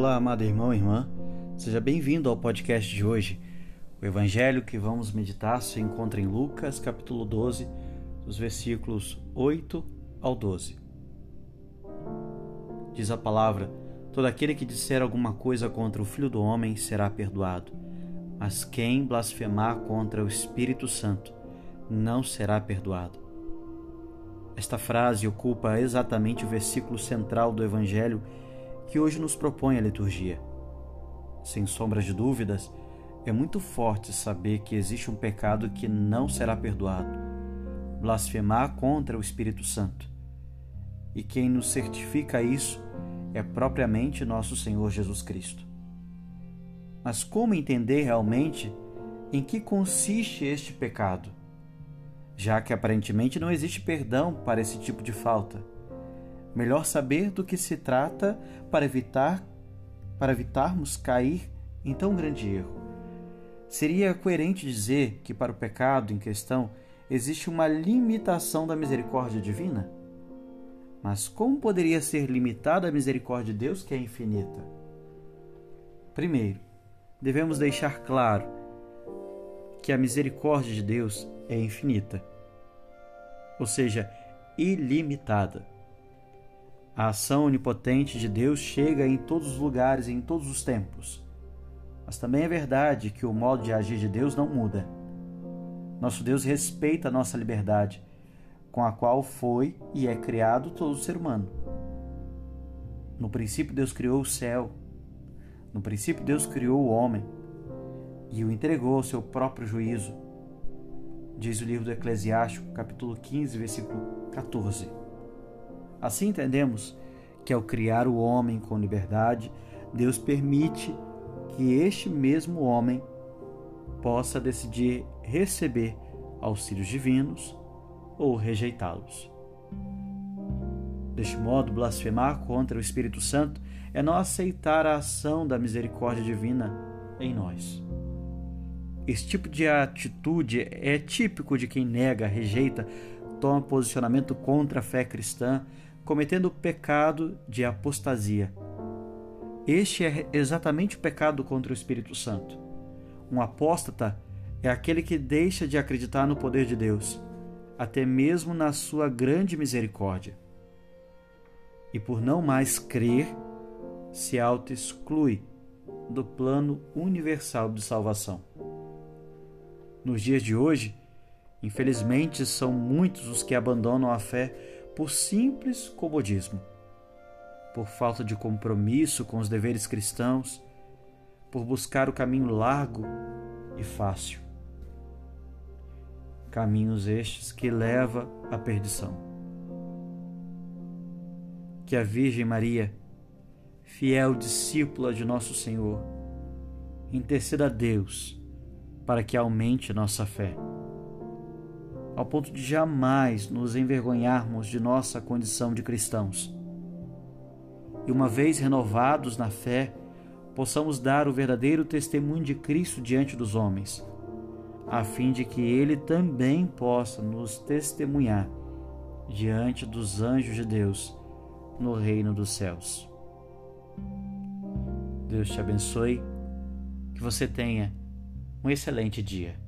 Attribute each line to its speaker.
Speaker 1: Olá, amado irmão e irmã, seja bem-vindo ao podcast de hoje. O evangelho que vamos meditar se encontra em Lucas, capítulo 12, dos versículos 8 ao 12. Diz a palavra: Todo aquele que disser alguma coisa contra o Filho do Homem será perdoado, mas quem blasfemar contra o Espírito Santo não será perdoado. Esta frase ocupa exatamente o versículo central do evangelho que hoje nos propõe a liturgia. Sem sombras de dúvidas, é muito forte saber que existe um pecado que não será perdoado blasfemar contra o Espírito Santo. E quem nos certifica isso é propriamente nosso Senhor Jesus Cristo. Mas como entender realmente em que consiste este pecado? Já que aparentemente não existe perdão para esse tipo de falta. Melhor saber do que se trata para evitar para evitarmos cair em tão grande erro. Seria coerente dizer que para o pecado em questão existe uma limitação da misericórdia divina? Mas como poderia ser limitada a misericórdia de Deus que é infinita? Primeiro, devemos deixar claro que a misericórdia de Deus é infinita, ou seja, ilimitada. A ação onipotente de Deus chega em todos os lugares e em todos os tempos. Mas também é verdade que o modo de agir de Deus não muda. Nosso Deus respeita a nossa liberdade, com a qual foi e é criado todo ser humano. No princípio, Deus criou o céu. No princípio, Deus criou o homem e o entregou ao seu próprio juízo. Diz o livro do Eclesiástico, capítulo 15, versículo 14. Assim entendemos que ao criar o homem com liberdade, Deus permite que este mesmo homem possa decidir receber auxílios divinos ou rejeitá-los. Deste modo, blasfemar contra o Espírito Santo é não aceitar a ação da misericórdia divina em nós. Esse tipo de atitude é típico de quem nega, rejeita, toma posicionamento contra a fé cristã, cometendo o pecado de apostasia. Este é exatamente o pecado contra o Espírito Santo. Um apóstata é aquele que deixa de acreditar no poder de Deus, até mesmo na sua grande misericórdia. E por não mais crer, se auto-exclui do plano universal de salvação. Nos dias de hoje, infelizmente, são muitos os que abandonam a fé por simples comodismo, por falta de compromisso com os deveres cristãos, por buscar o caminho largo e fácil. Caminhos estes que leva à perdição. Que a Virgem Maria, fiel discípula de nosso Senhor, interceda a Deus para que aumente nossa fé ao ponto de jamais nos envergonharmos de nossa condição de cristãos. E uma vez renovados na fé, possamos dar o verdadeiro testemunho de Cristo diante dos homens, a fim de que Ele também possa nos testemunhar diante dos anjos de Deus no reino dos céus. Deus te abençoe, que você tenha um excelente dia.